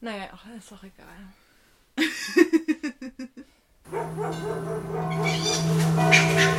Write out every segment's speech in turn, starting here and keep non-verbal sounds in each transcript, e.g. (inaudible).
Naja, ach, ist doch egal. (laughs)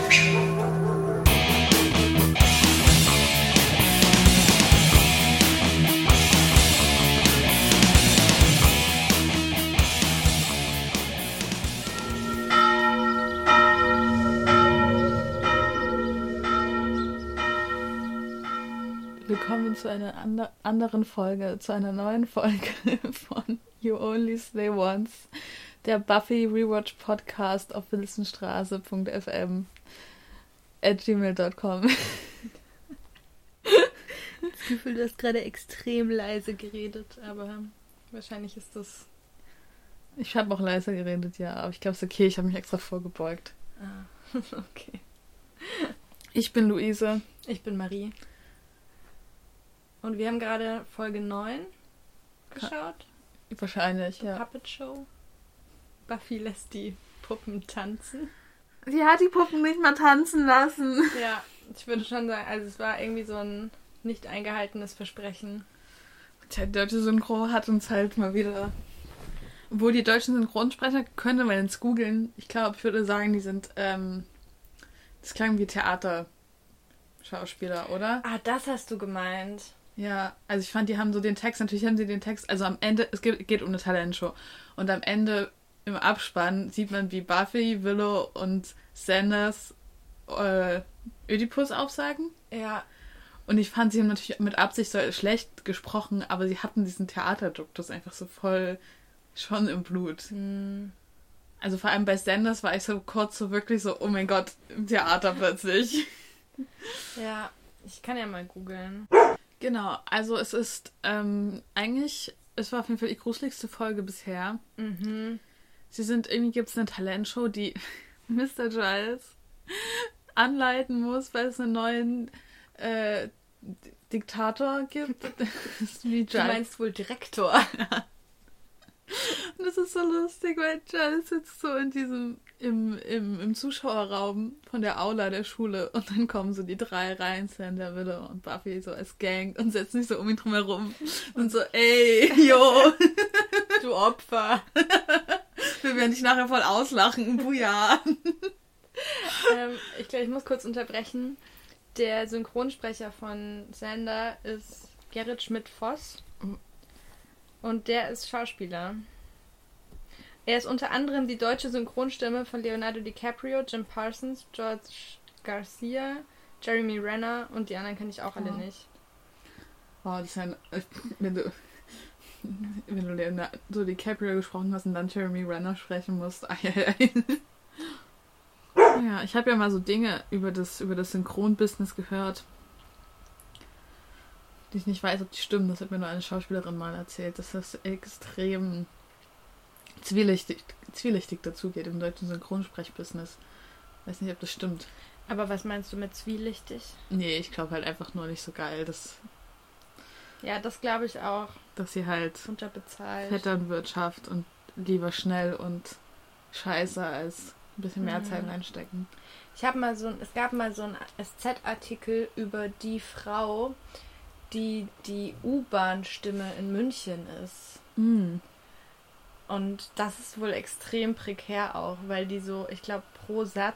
zu einer ander anderen Folge, zu einer neuen Folge (laughs) von You Only Slay Once, der Buffy Rewatch Podcast auf wilsonstraße.fm at gmail.com. Das Gefühl, du hast gerade extrem leise geredet, aber wahrscheinlich ist das. Ich habe auch leiser geredet, ja, aber ich glaube, es ist okay, ich habe mich extra vorgebeugt. Ah, (laughs) okay. Ich bin Luise. Ich bin Marie. Und wir haben gerade Folge 9 geschaut. Wahrscheinlich, ja. Puppet Show. Buffy lässt die Puppen tanzen. Sie hat die Puppen nicht mal tanzen lassen. Ja, ich würde schon sagen, also es war irgendwie so ein nicht eingehaltenes Versprechen. Der deutsche Synchro hat uns halt mal wieder. Obwohl die deutschen Synchronsprecher könnte man jetzt googeln. Ich glaube, ich würde sagen, die sind. Ähm, das klang wie Theaterschauspieler, oder? Ah, das hast du gemeint. Ja, also ich fand, die haben so den Text, natürlich haben sie den Text, also am Ende, es geht, geht um eine Talentshow. Und am Ende im Abspann sieht man, wie Buffy, Willow und Sanders äh, Oedipus aufsagen. Ja, Und ich fand, sie haben natürlich mit Absicht so schlecht gesprochen, aber sie hatten diesen Theaterduktus einfach so voll schon im Blut. hm, Also vor allem bei Sanders war ich so kurz so wirklich so, oh mein Gott, im Theater plötzlich. (laughs) ja, ich kann ja mal googeln. Genau, also es ist ähm, eigentlich, es war auf jeden Fall die gruseligste Folge bisher. Mhm. Sie sind, irgendwie gibt es eine Talentshow, die (laughs) Mr. Giles anleiten muss, weil es einen neuen äh, Diktator gibt. (laughs) Wie Du Giles. meinst wohl Direktor. (laughs) Und das ist so lustig, weil Giles sitzt so in diesem, im, im, im Zuschauerraum von der Aula der Schule und dann kommen so die drei rein, Sander, Willow und Buffy so als Gang und setzen sich so um ihn drum herum und so, ey, yo, Du Opfer. wir werden dich nachher voll auslachen, buja. ähm, ich glaube, ich muss kurz unterbrechen. Der Synchronsprecher von Sander ist Gerrit Schmidt-Voss. Und der ist Schauspieler. Er ist unter anderem die deutsche Synchronstimme von Leonardo DiCaprio, Jim Parsons, George Garcia, Jeremy Renner und die anderen kenne ich auch alle Oh. nicht. Wow, das ist ein, wenn du, (laughs) wenn du Leonardo DiCaprio gesprochen hast und dann Jeremy Renner sprechen musst, ai, ai, ai. Ja, ich habe ja mal so Dinge über das, über das Synchronbusiness gehört, die ich nicht weiß, ob die stimmen. Das hat mir nur eine Schauspielerin mal erzählt, dass das extrem zwielichtig, zwielichtig dazugeht im deutschen Synchronsprechbusiness. Weiß nicht, ob das stimmt. Aber was meinst du mit zwielichtig? Nee, ich glaube halt einfach nur nicht so geil, dass, Ja, das glaube ich auch. dass sie halt Unterbezahlt. Vetternwirtschaft und lieber schnell und scheiße als ein bisschen mehr Mhm. Zeit reinstecken. Ich habe mal so, ein- es gab mal so einen SZ-Artikel über die Frau, die die U-Bahn-Stimme in München ist. Mm. Und das ist wohl extrem prekär auch, weil die so, ich glaube, pro Satz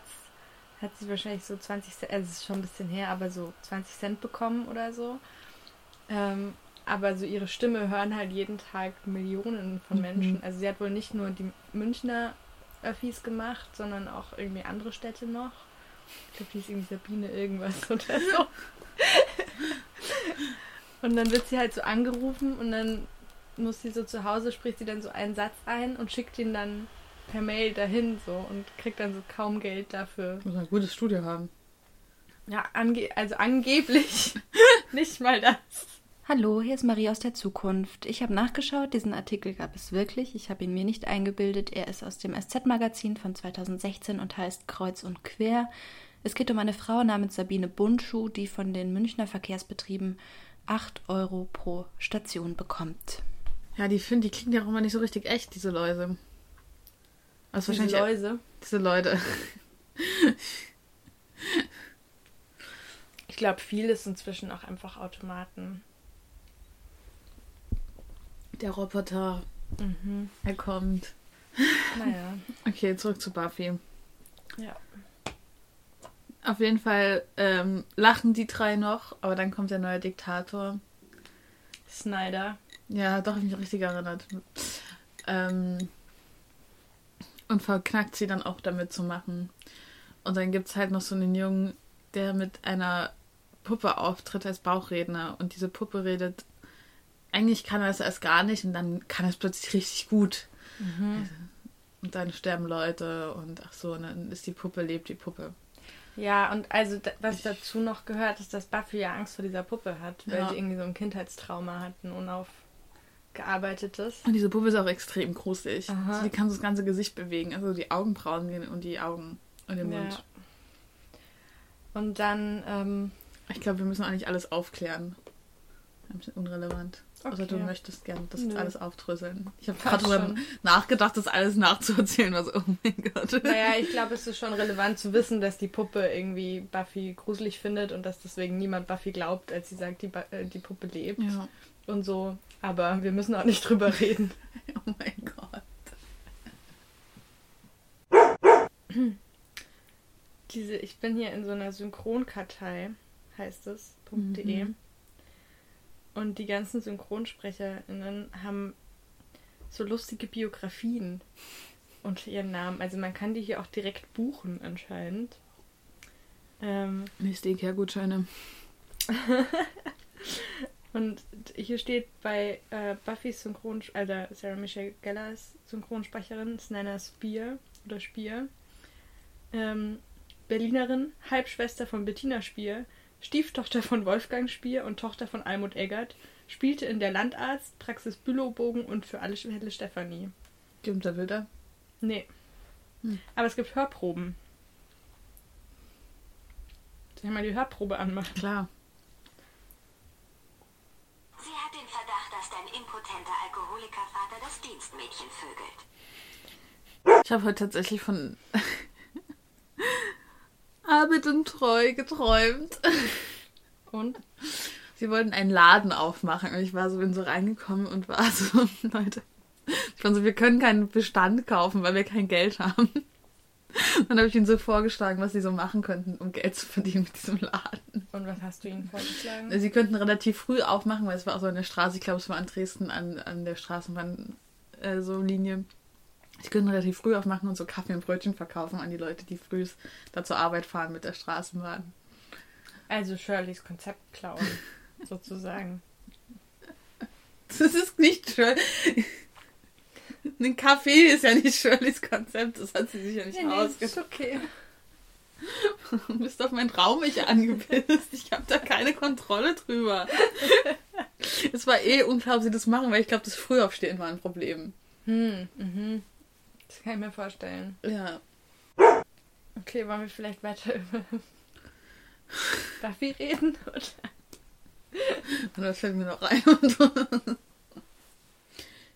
hat sie wahrscheinlich so 20 Cent, also es ist schon ein bisschen her, aber so 20 Cent bekommen oder so. Ähm, aber so ihre Stimme hören halt jeden Tag Millionen von Mhm. Menschen. Also sie hat wohl nicht nur die Münchner Öffis gemacht, sondern auch irgendwie andere Städte noch. Ich glaube, die ist irgendwie Sabine irgendwas (laughs) oder so. (laughs) und dann wird sie halt so angerufen und dann muss sie so zu Hause, spricht sie dann so einen Satz ein und schickt ihn dann per Mail dahin so und kriegt dann so kaum Geld dafür. Muss ein gutes Studio haben. Ja, ange also angeblich (laughs) nicht mal das. Hallo, hier ist Marie aus der Zukunft. Ich habe nachgeschaut, diesen Artikel gab es wirklich. Ich habe ihn mir nicht eingebildet. Er ist aus dem SZ-Magazin von 2016 und heißt Kreuz und Quer. Es geht um eine Frau namens Sabine Bundschuh, die von den Münchner Verkehrsbetrieben 8 Euro pro Station bekommt. Ja, die finde, die klingen ja auch immer nicht so richtig echt, diese Läuse. Also Diese wahrscheinlich Läuse. diese Leute. (laughs) Ich glaube, viel ist inzwischen auch einfach Automaten. Der Roboter Mhm. Er kommt. Naja. (laughs) Okay, zurück zu Buffy. Ja. Auf jeden Fall ähm, lachen die drei noch, aber dann kommt der neue Diktator. Snyder. Ja, doch, ich mich richtig erinnert. Ähm, und verknackt sie dann auch damit zu machen. Und dann gibt es halt noch so einen Jungen, der mit einer Puppe auftritt als Bauchredner. Und diese Puppe redet, eigentlich kann er es erst gar nicht und dann kann er es plötzlich richtig gut. Und dann sterben Leute und ach so, und dann ist die Puppe, lebt die Puppe. Ja, und also was dazu noch gehört, ist, dass Buffy ja Angst vor dieser Puppe hat, weil Ja. sie irgendwie so ein Kindheitstrauma hat, ein unaufgearbeitetes. Und diese Puppe ist auch extrem gruselig. Aha. Also die kann so das ganze Gesicht bewegen, also die Augenbrauen gehen und die Augen und den Mund. Ja. Und dann, ähm, Ich glaube, wir müssen eigentlich alles aufklären. Ein bisschen unrelevant. Also Okay. du möchtest gerne das Nö. alles aufdröseln. Ich habe gerade schon. nachgedacht, das alles nachzuerzählen, was, oh mein Gott. naja, ich glaube, es ist schon relevant zu wissen, dass die Puppe irgendwie Buffy gruselig findet und dass deswegen niemand Buffy glaubt, als sie sagt, die, äh, die Puppe lebt Ja. und so. Aber wir müssen auch nicht drüber (laughs) reden. Oh mein Gott. Diese, ich bin hier in so einer Synchronkartei, heißt es, .de. Mhm. Und die ganzen SynchronsprecherInnen haben so lustige Biografien unter ihren Namen. Also man kann die hier auch direkt buchen anscheinend. Ähm, Nächste Ikea-Gutscheine. (laughs) und hier steht bei äh, Buffys Synchron, also Sarah Michelle Gellers Synchronsprecherin, ist Nana Spear oder Spier. Ähm, Berlinerin, Halbschwester von Bettina Spier, Stieftochter von Wolfgang Spier und Tochter von Almut Eggert, spielte in der Landarzt, Praxis Bülowbogen und für alle Fälle Stefanie. Günther Wilder. Nee. Hm. Aber es gibt Hörproben. Soll ich mal die Hörprobe anmachen? Klar. Sie hat den Verdacht, dass dein impotenter Alkoholikervater das Dienstmädchen vögelt. Ich habe heute tatsächlich von (laughs) Arbeit und Treu geträumt. Und? Sie wollten einen Laden aufmachen und ich war so, bin so reingekommen und war (laughs) so, Leute, ich war so, wir können keinen Bestand kaufen, weil wir kein Geld haben. (laughs) Dann habe ich ihnen so vorgeschlagen, was sie so machen könnten, um Geld zu verdienen mit diesem Laden. Und was hast du ihnen vorgeschlagen? Sie könnten relativ früh aufmachen, weil es war auch so an der Straße, ich glaube, es war an Dresden an, an der Straßenbahn äh, so Linie. Sie könnten relativ früh aufmachen und so Kaffee und Brötchen verkaufen an die Leute, die früh da zur Arbeit fahren mit der Straßenbahn. Also Shirleys Konzept klauen, (laughs) sozusagen. Das ist nicht schön. Ein Kaffee ist ja nicht Shirleys Konzept, das hat sie sich ja nicht ausgedacht. okay. Du bist auf meinen Traum mich angepisst. Ich habe da keine Kontrolle drüber. Es war eh unklar, ob sie das machen, weil ich glaube, das Frühaufstehen war ein Problem. Hm, mhm. Das kann ich mir vorstellen. Ja. Okay, wollen wir vielleicht weiter über Buffy reden? Oder? Und das fällt mir noch ein.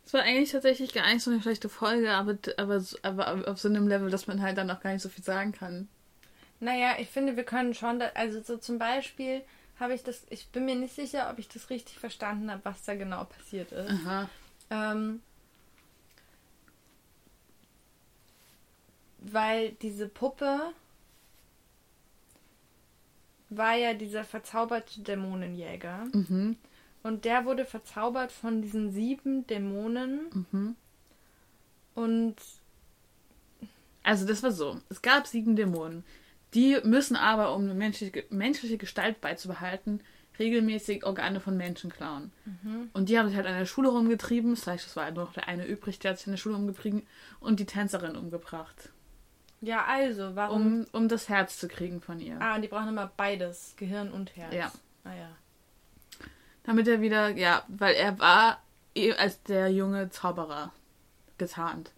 Es war eigentlich tatsächlich gar nicht so eine schlechte Folge, aber, aber, aber auf so einem Level, dass man halt dann auch gar nicht so viel sagen kann. Naja, ich finde, wir können schon, da, also so zum Beispiel habe ich das, ich bin mir nicht sicher, ob ich das richtig verstanden habe, was da genau passiert ist. Aha. Ähm, weil diese Puppe war ja dieser verzauberte Dämonenjäger. Mhm. Und der wurde verzaubert von diesen sieben Dämonen. Mhm. Und Also das war so. Es gab sieben Dämonen. Die müssen aber, um eine menschliche, menschliche Gestalt beizubehalten, regelmäßig Organe von Menschen klauen. Und die haben sich halt an der Schule rumgetrieben. Das heißt, es war nur noch der eine übrig, der hat sich an der Schule umgetrieben und die Tänzerin umgebracht. ja, also, warum? Um, um das Herz zu kriegen von ihr. Ah, und die brauchen immer beides, Gehirn und Herz. Ja. Ah ja. Damit er wieder, ja, weil er war eh als der junge Zauberer getarnt.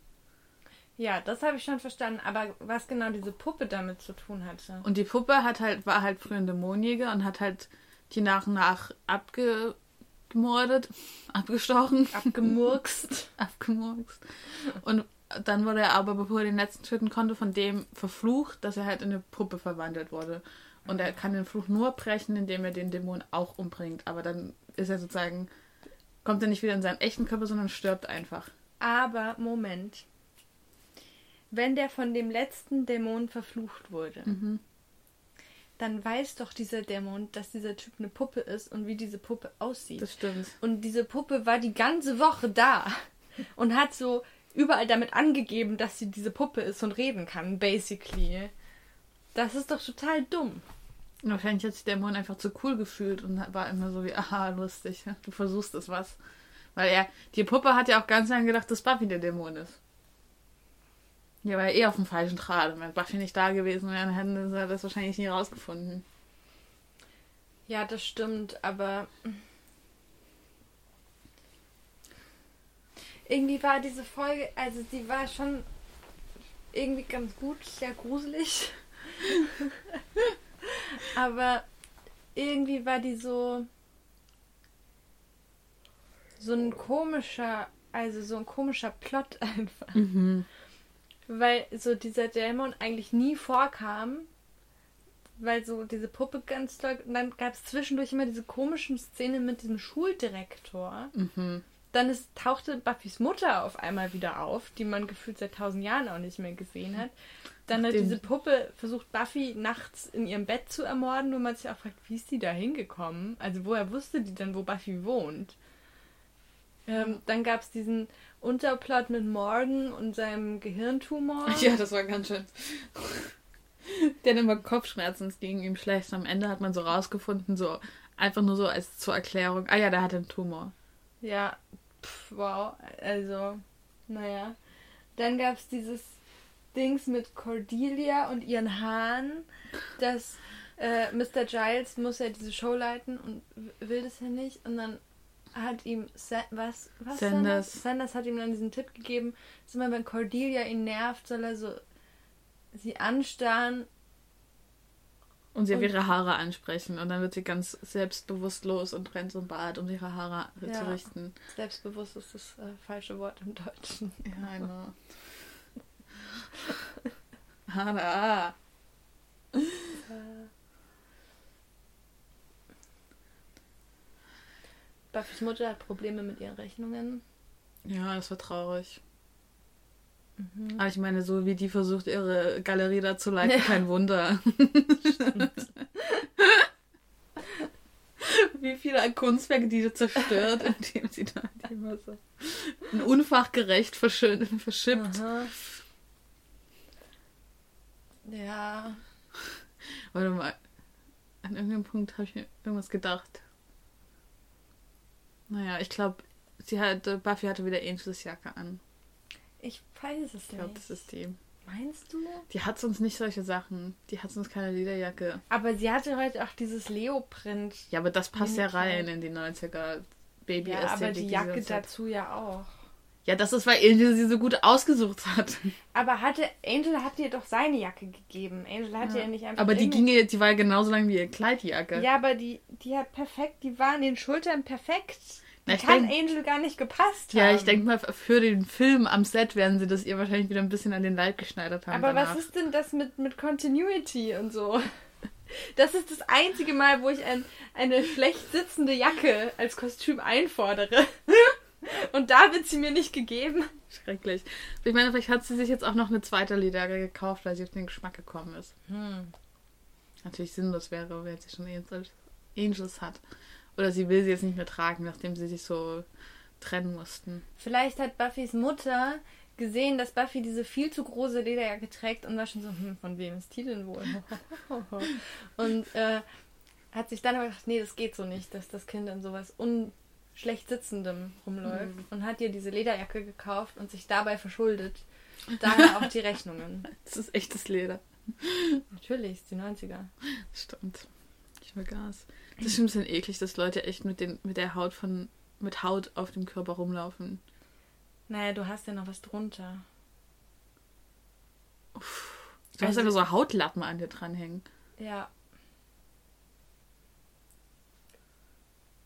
Ja, das habe ich schon verstanden. Aber was genau diese Puppe damit zu tun hatte. Und die Puppe hat halt, war halt früher ein Dämonenjäger und hat halt die nach und nach abgemordet, (laughs) abgestochen, Abgemurkst. (laughs) abgemurkst. Und dann wurde er aber, bevor er den letzten töten konnte, von dem verflucht, dass er halt in eine Puppe verwandelt wurde. Und er kann den Fluch nur brechen, indem er den Dämon auch umbringt. Aber dann ist er sozusagen, kommt er nicht wieder in seinen echten Körper, sondern stirbt einfach. Aber Moment. Wenn der von dem letzten Dämon verflucht wurde, Mhm. dann weiß doch dieser Dämon, dass dieser Typ eine Puppe ist und wie diese Puppe aussieht. Das stimmt. Und diese Puppe war die ganze Woche da und hat so überall damit angegeben, dass sie diese Puppe ist und reden kann, basically. Das ist doch total dumm. Wahrscheinlich hat sich der Dämon einfach zu cool gefühlt und war immer so wie, aha, lustig, du versuchst es was. Weil er, die Puppe hat ja auch ganz lange gedacht, dass Buffy der Dämon ist. Ja, war ja eh auf dem falschen Draht. Und wenn Buffy nicht da gewesen wäre, dann hätten sie das wahrscheinlich nie rausgefunden. Ja, das stimmt, aber irgendwie war diese Folge, also die war schon irgendwie ganz gut, sehr gruselig. Aber irgendwie war die so so ein komischer, also so ein komischer Plot (laughs) einfach. Mhm. Weil so dieser Dämon eigentlich nie vorkam, weil so diese Puppe ganz toll. Und dann gab es zwischendurch immer diese komischen Szenen mit diesem Schuldirektor. Mhm. Dann ist, tauchte Buffys Mutter auf einmal wieder auf, die man gefühlt seit tausend Jahren auch nicht mehr gesehen hat. Dann hat diese Puppe versucht, Buffy nachts in ihrem Bett zu ermorden, wo man sich auch fragt, wie ist die da hingekommen? Also woher wusste die denn, wo Buffy wohnt? Ähm, dann gab es diesen Unterplot mit Morgan und seinem Gehirntumor. (laughs) Ja, das war ganz schön. (laughs) Der hat immer Kopfschmerzen, es ging ihm schlecht. Am Ende hat man so rausgefunden, so einfach nur so als zur Erklärung. Ah ja, der hatte einen Tumor. Ja, pf, wow. Also, naja. Dann gab es dieses Dings mit Cordelia und ihren Haaren, dass äh, Mr. Giles muss ja diese Show leiten und will das ja nicht. Und dann hat ihm Sa was, was Sanders. Sanders hat ihm dann diesen Tipp gegeben, dass immer wenn Cordelia ihn nervt, soll er so sie anstarren. Und sie auf ihre Haare ansprechen. Und dann wird sie ganz selbstbewusstlos und rennt zum Bad, um ihre Haare Ja. zu richten. Selbstbewusst ist das äh, falsche Wort im Deutschen. Ja, I (laughs) know. Hannah. Buffys Mutter hat Probleme mit ihren Rechnungen. Ja, das war traurig. Aber ich meine, so wie die versucht, ihre Galerie da zu leiten, kein Wunder. wie viele Kunstwerke die zerstört, (laughs) indem sie da die immer so unfachgerecht verschippt. Aha. Ja. Warte mal. An irgendeinem Punkt habe ich mir irgendwas gedacht. Naja, ich glaube, sie hatte, Buffy hatte wieder Angels Jacke an. Ich weiß es Ich glaube, nicht. das ist die. Meinst du? Die hat sonst nicht solche Sachen. Die hat sonst keine Lederjacke. Aber sie hatte heute auch dieses Leo-Print. Ja, aber das passt ja rein in die 90er Baby Ja, aber die die Jacke hat. dazu ja auch. Ja, das ist, weil Angel sie so gut ausgesucht hat. Aber hatte Angel hat ihr doch seine Jacke gegeben. Angel hatte ja, nicht einfach. Aber die ging, die war ja genauso lang wie ihr Kleidjacke. Ja, aber die, die hat perfekt, die war an den Schultern perfekt. Na, ich kann denk- Angel gar nicht gepasst Ja, haben. ich denke mal, für den Film am Set werden sie das ihr wahrscheinlich wieder ein bisschen an den Leib geschneidert haben. Aber danach. was ist denn das mit, mit Continuity und so? (laughs) Das ist das einzige Mal, wo ich ein, eine schlecht sitzende Jacke als Kostüm einfordere. (laughs) Und da wird sie mir nicht gegeben. Schrecklich. Ich meine, vielleicht hat sie sich jetzt auch noch eine zweite Lederjacke gekauft, weil sie auf den Geschmack gekommen ist. Hm. Natürlich sinnlos wäre, wenn sie schon Angels, Angels hat. Oder sie will sie jetzt nicht mehr tragen, nachdem sie sich so trennen mussten. Vielleicht hat Buffys Mutter gesehen, dass Buffy diese viel zu große Lederjacke trägt und war schon so, hm, von wem ist die denn wohl? (laughs) und äh, hat sich dann aber gedacht, nee, das geht so nicht, dass das Kind in sowas unschlecht sitzendem rumläuft und hat ihr diese Lederjacke gekauft und sich dabei verschuldet. (laughs) Daher auch die Rechnungen. Das ist echtes Leder. Natürlich, ist die 90er. Stimmt. Ich vergaß. Das ist schon ein bisschen eklig, dass Leute echt mit, den, mit der Haut von mit Haut auf dem Körper rumlaufen. Naja, du hast ja noch was drunter. Du hast Also- einfach so Hautlappen an dir dranhängen. Ja.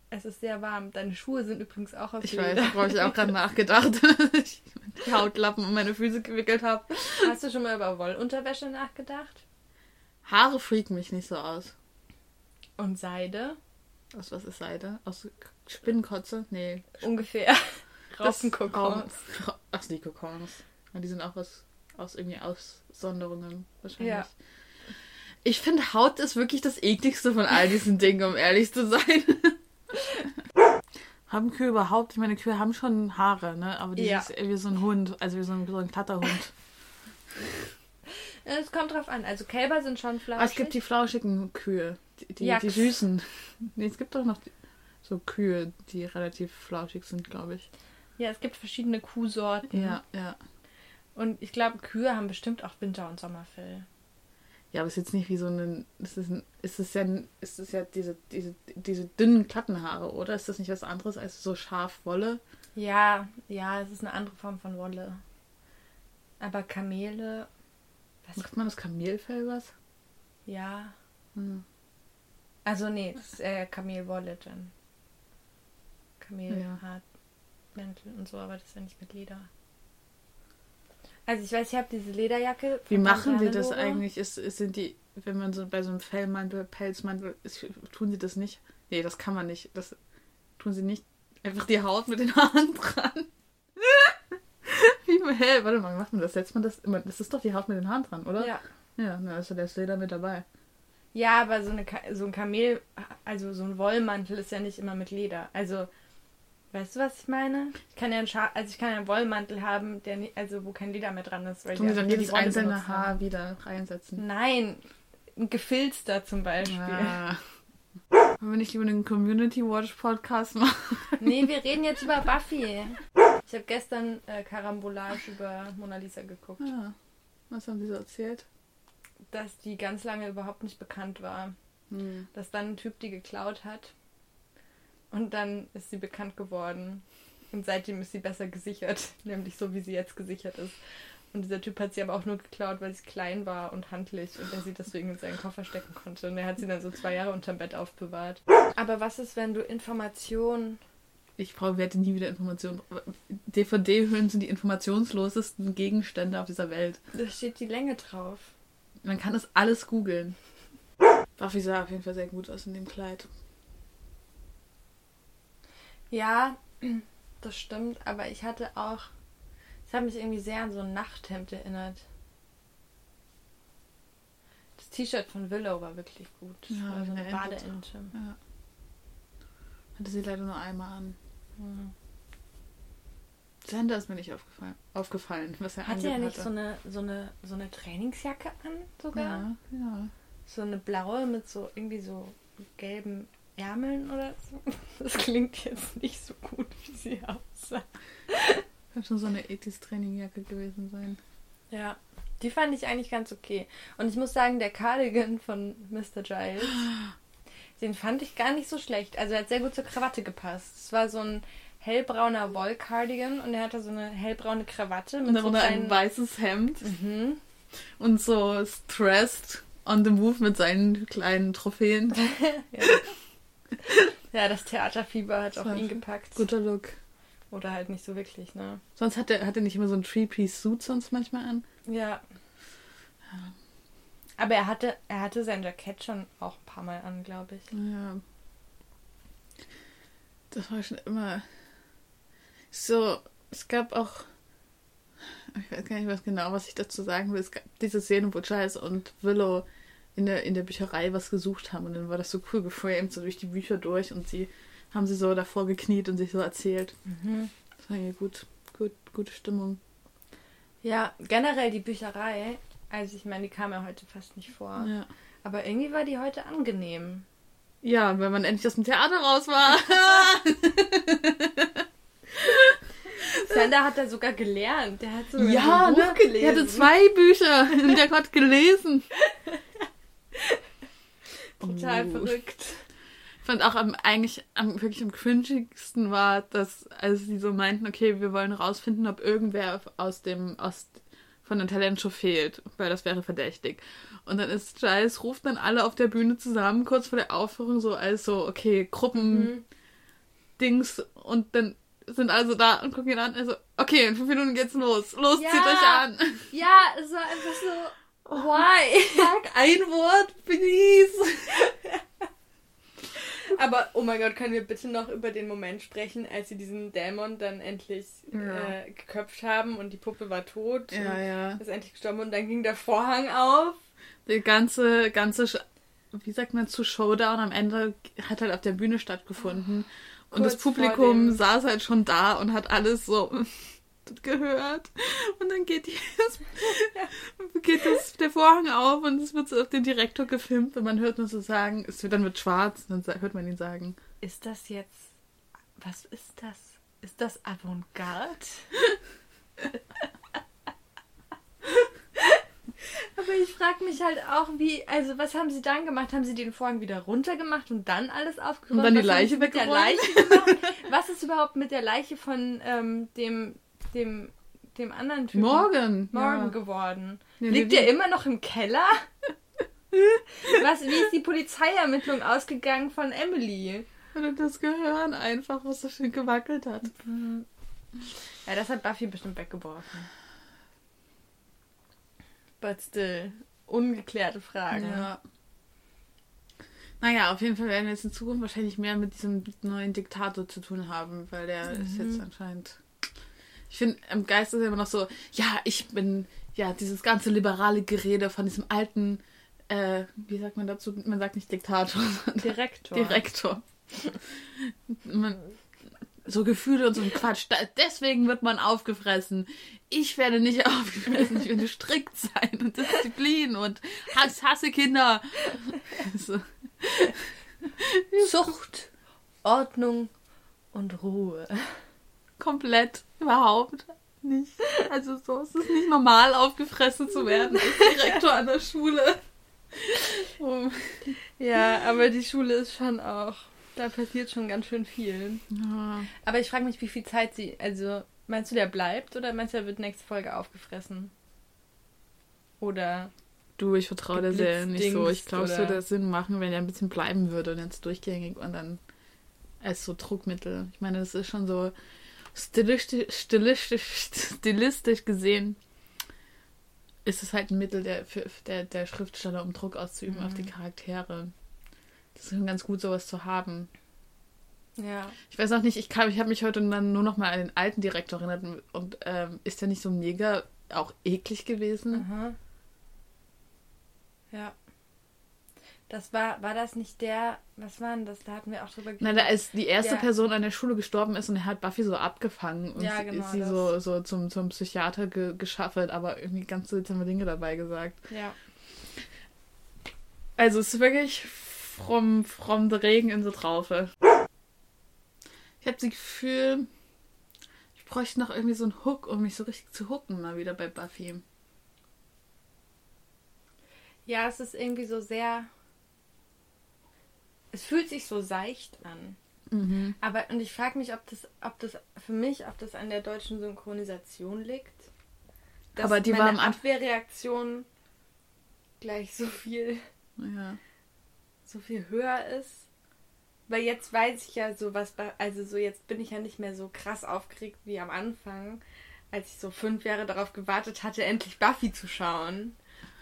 Es ist sehr warm. Deine Schuhe sind übrigens auch aus Ich weiß, da habe ich auch gerade nachgedacht. (laughs) ich die Hautlappen um meine Füße gewickelt habe. Hast du schon mal über Wollunterwäsche nachgedacht? Haare freaken mich nicht so aus. Und Seide? Aus was ist Seide? Aus Spinnenkotze? Nee. Ungefähr. (laughs) Raupenkokons. Ra- Ach, die Kokons. Ja, die sind auch was aus irgendwie Aussonderungen wahrscheinlich. Ja. Ich finde, Haut ist wirklich das ekligste von all diesen Dingen, um ehrlich zu sein. (laughs) haben Kühe überhaupt? Ich meine, Kühe haben schon Haare, ne? Aber die Ja. ist wie so ein Hund, also wie so ein, so ein Kletterhund. Es kommt drauf an. Also Kälber sind schon flauschig. Aber es gibt die flauschigen Kühe, die, die, süßen. (laughs) Nee, es gibt doch noch so Kühe, die relativ flauschig sind, glaube ich. ja, es gibt verschiedene Kuhsorten. Ja, ja. Und ich glaube, Kühe haben bestimmt auch Winter- und Sommerfell. Ja, aber es ist jetzt nicht wie so ein. Es ist, ein, es ist ja, es ist ja diese, diese, diese dünnen Plattenhaare, oder? Ist das nicht was anderes als so scharf Wolle? Ja, ja, es ist eine andere Form von Wolle. Aber Kamele, was? Macht man das Kamelfell was? Ja. Hm. Also nee, das ist eher Kamelwolle dann. Kamelhaarmäntel und so, aber das ist ja nicht mit Leder. Also ich weiß, ich habe diese Lederjacke. Wie machen die das eigentlich? Ist, ist, sind die, wenn man so bei so einem Fellmantel, Pelzmantel, ist, tun sie das nicht? Nee, das kann man nicht. Das tun sie nicht. Einfach die Haut mit den (laughs) Haaren dran. (laughs) Wie, hä, warte mal, wie macht man das? Setzt man das immer? Das ist doch die Haut mit den Haaren dran, oder? Ja. Ja, also da ist Leder mit dabei. Ja, aber so, eine, so ein Kamel, also so ein Wollmantel ist ja nicht immer mit Leder. Also, weißt du, was ich meine? Ich kann ja einen, Scha also ich kann ja einen Wollmantel haben, der nie, also wo kein Leder mehr dran ist. Weil sie dann jedes einzelne benutzt haben. Haar wieder reinsetzen. Nein, ein Gefilzter zum Beispiel. Ah. Wollen wir nicht lieber einen Community Watch Podcast machen? Nee, wir reden jetzt über Buffy. Ich habe gestern äh, Karambolage über Mona Lisa geguckt, Ja. Was haben sie so erzählt? Dass die ganz lange überhaupt nicht bekannt war. Hm. Dass dann ein Typ die geklaut hat und dann ist sie bekannt geworden. Und seitdem ist sie besser gesichert, (laughs) nämlich so wie sie jetzt gesichert ist. Und dieser Typ hat sie aber auch nur geklaut, weil sie klein war und handlich und er sie deswegen in seinen Koffer stecken konnte. Und er hat sie dann so zwei Jahre unterm Bett aufbewahrt. Aber was ist, wenn du Informationen Ich brauche, werde nie wieder Informationen. DVD-Hüllen sind die informationslosesten Gegenstände auf dieser Welt. Da steht die Länge drauf. Man kann das alles googeln. Buffy sah auf jeden Fall sehr gut aus in dem Kleid. Ja, (clears throat) das stimmt, aber ich hatte auch. Es hat mich irgendwie sehr an so ein Nachthemd erinnert. Das T-Shirt von Willow war wirklich gut. Das Ja, war so eine eine Ente. Badeente. Ja. Hatte sie leider nur einmal an. Hm. Sander ist mir nicht aufgefallen, aufgefallen was er Hatte er angehabt nicht so eine, so, eine, so eine Trainingsjacke an sogar? Ja, ja. So eine blaue mit so irgendwie so gelben Ärmeln oder so? (laughs) Das klingt jetzt nicht so gut, wie sie aussah. Kann schon so eine Ethis Trainingjacke gewesen sein. Ja, die fand ich eigentlich ganz okay. Und ich muss sagen, der Cardigan von Mr. Giles, (gasps) den fand ich gar nicht so schlecht. Also er hat sehr gut zur Krawatte gepasst. Es war so ein hellbrauner Wollcardigan und er hatte so eine hellbraune Krawatte Und mit so darunter ein kleinen... weißes Hemd Mhm. und so stressed on the move mit seinen kleinen Trophäen. (laughs) Ja. ja, das Theaterfieber hat Das auf ihn gepackt. Guter Look. Oder halt nicht so wirklich, ne? Sonst hat er, hat er nicht immer so ein Three-Piece-Suit sonst manchmal an. Ja. Aber er hatte, er hatte sein Jackett schon auch ein paar Mal an, glaube ich. Ja. Das war schon immer so. Es gab auch. Ich weiß gar nicht was genau, was ich dazu sagen will. Es gab diese Szene, wo Giles und Willow in der, in der Bücherei was gesucht haben und dann war das so cool geframed, so durch die Bücher durch und sie haben sie so davor gekniet und sich so erzählt. Mhm. Das war irgendwie gut, gut, gute Stimmung. Ja, generell die Bücherei. Also ich meine, die kam ja heute fast nicht vor. Ja. Aber irgendwie war die heute angenehm. ja, wenn man endlich aus dem Theater raus war. (laughs) (laughs) Sander hat da sogar gelernt. Der hat sogar Ja, ein Buch ne? gelesen. Er hatte zwei Bücher und der hat gelesen. (laughs) Total Oh. verrückt. Ich fand auch am, eigentlich am, wirklich am cringigsten war, dass, als sie so meinten, okay, wir wollen rausfinden, ob irgendwer aus dem, aus, von der Talentshow fehlt, weil das wäre verdächtig. Und dann ist Giles, ruft dann alle auf der Bühne zusammen, kurz vor der Aufführung, so als so, okay, Gruppen, Mhm. Dings, und dann sind alle so da und gucken ihn an, also, okay, in fünf Minuten geht's los. Los, Ja. zieht euch an. Ja, es war einfach so. Why? Sag ein Wort, please. Aber oh mein Gott, können wir bitte noch über den Moment sprechen, als sie diesen Dämon dann endlich Ja. äh, geköpft haben und die Puppe war tot Ja, und ja. ist endlich gestorben und dann ging der Vorhang auf. Die ganze, ganze, Sch- wie sagt man zu Showdown am Ende hat halt auf der Bühne stattgefunden. Und Kurz das Publikum saß halt schon da und hat alles so (laughs) gehört. Und dann geht, die, (laughs) geht das, der Vorhang auf und es wird so auf den Direktor gefilmt und man hört nur so sagen, es wird, dann wird schwarz und dann hört man ihn sagen. Ist das jetzt. Was ist das? Ist das Avantgarde? (laughs) Aber ich frage mich halt auch, wie, also was haben sie dann gemacht? Haben sie den Vorhang wieder runtergemacht und dann alles aufgeräumt? Und dann die Was Leiche sie mit der weggeräumt? Was ist überhaupt mit der Leiche von ähm, dem, dem, dem anderen Typen? Morgen. Morgen Ja. geworden. Nee, Liegt der immer noch im Keller? Was, wie ist die Polizeiermittlung ausgegangen von Emily? Und das Gehirn einfach, was so schön gewackelt hat. Ja, das hat Buffy bestimmt weggeworfen. But still, ungeklärte Fragen. Ja. Naja, auf jeden Fall werden wir jetzt in Zukunft wahrscheinlich mehr mit diesem neuen Diktator zu tun haben, weil der ist jetzt anscheinend. Ich finde, im Geist ist er immer noch so, ja, ich bin, ja, dieses ganze liberale Gerede von diesem alten, äh, wie sagt man dazu? Man sagt nicht Diktator, (laughs) sondern Direktor. Direktor. man, so Gefühle und so ein Quatsch. Deswegen wird man aufgefressen. Ich werde nicht (laughs) aufgefressen. Ich werde strikt sein und Disziplin und Hass, hasse Kinder. So. Zucht, Ordnung und Ruhe. Komplett. Überhaupt nicht. Also so ist es nicht normal, aufgefressen zu werden als Direktor an der Schule. Ja, aber die Schule ist schon auch. Da passiert schon ganz schön viel. Ja. Aber ich frage mich, wie viel Zeit sie. Also, meinst du, der bleibt oder meinst du, er wird nächste Folge aufgefressen? Oder. Du, ich vertraue der Serie nicht so. Ich glaube, es würde Sinn machen, wenn er ein bisschen bleiben würde und jetzt durchgängig und dann als so Druckmittel. Ich meine, das ist schon so stilistisch, stilistisch, stilistisch gesehen ist es halt ein Mittel der, für, der, der Schriftsteller, um Druck auszuüben auf die Charaktere. Das ist schon ganz gut, sowas zu haben. Ja. Ich weiß auch nicht, ich, kann- ich habe mich heute dann nur noch mal an den alten Direktor erinnert und, und ähm, ist der nicht so mega auch eklig gewesen? Aha. Ja. Das war, war das nicht der, was war denn das? Da hatten wir auch drüber Na, da als die erste Ja. Person an der Schule gestorben ist und er hat Buffy so abgefangen und Ja, sie- genau ist sie das. so, so zum, zum Psychiater ge geschaffelt, aber irgendwie ganz seltsame Dinge dabei gesagt. Ja. Also es ist wirklich from, from the Regen in the Traufe. Ich habe das Gefühl, ich bräuchte noch irgendwie so einen Hook, um mich so richtig zu hooken mal wieder bei Buffy. Ja, es ist irgendwie so sehr. Es fühlt sich so seicht an. Mhm. Aber und ich frage mich, ob das, ob das für mich, ob das an der deutschen Synchronisation liegt. Dass Aber die meine war am Abwehrreaktion gleich so viel, Ja. So viel höher ist. Weil jetzt weiß ich ja so was, also so jetzt bin ich ja nicht mehr so krass aufgeregt wie am Anfang, als ich so fünf Jahre darauf gewartet hatte, endlich Buffy zu schauen.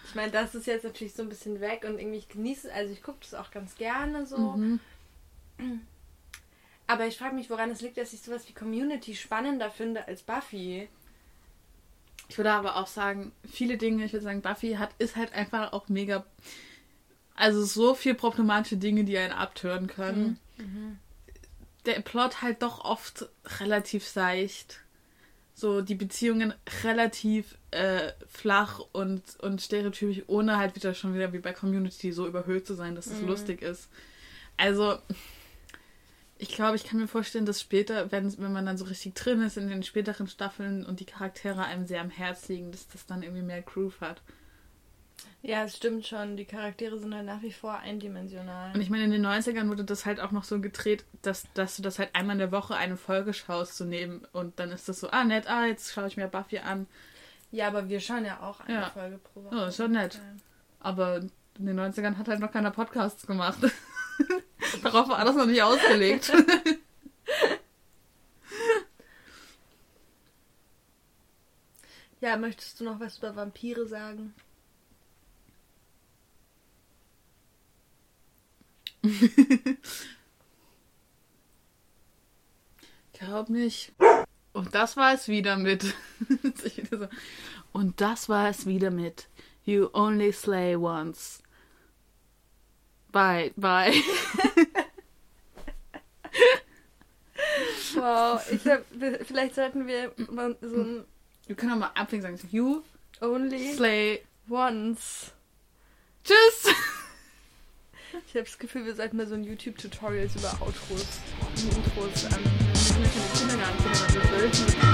Ich meine, das ist jetzt natürlich so ein bisschen weg und irgendwie ich genieße, also ich gucke das auch ganz gerne so. Mhm. Aber ich frage mich, woran es liegt, dass ich sowas wie Community spannender finde als Buffy. Ich würde aber auch sagen, viele Dinge, ich würde sagen, Buffy hat, ist halt einfach auch mega. Also so viel problematische Dinge, die einen abtören können. Der Plot halt doch oft relativ seicht. So die Beziehungen relativ äh, flach und, und stereotypisch, ohne halt wieder schon wieder wie bei Community so überhöht zu sein, dass es lustig ist. Also, ich glaube, ich kann mir vorstellen, dass später, wenn, wenn man dann so richtig drin ist in den späteren Staffeln und die Charaktere einem sehr am Herz liegen, dass das dann irgendwie mehr Groove hat. Ja, es stimmt schon. Die Charaktere sind halt nach wie vor eindimensional. Und ich meine, in den 90ern wurde das halt auch noch so gedreht, dass, dass du das halt einmal in der Woche eine Folge schaust, so neben. Und dann ist das so, ah, nett, ah, jetzt schaue ich mir Buffy an. Ja, aber wir schauen ja auch eine Ja. Folge pro Woche. Ja, ist schon nett. Aber in den 90ern hat halt noch keiner Podcasts gemacht. (laughs) Darauf war das noch nicht ausgelegt. (laughs) Ja, möchtest du noch was über Vampire sagen? (laughs) glaube nicht. Und das war es wieder mit. (laughs) Und das war es wieder mit. You only slay once. Bye, bye. Wow, ich hab, vielleicht sollten wir mal so ein Wir können auch mal anfangen sagen. You Only slay. Once. Tschüss. (laughs) Ich habe das Gefühl, wir sollten mal so ein YouTube-Tutorials über Outros und Intros an. Ähm, Kindergarten, Kindergarten,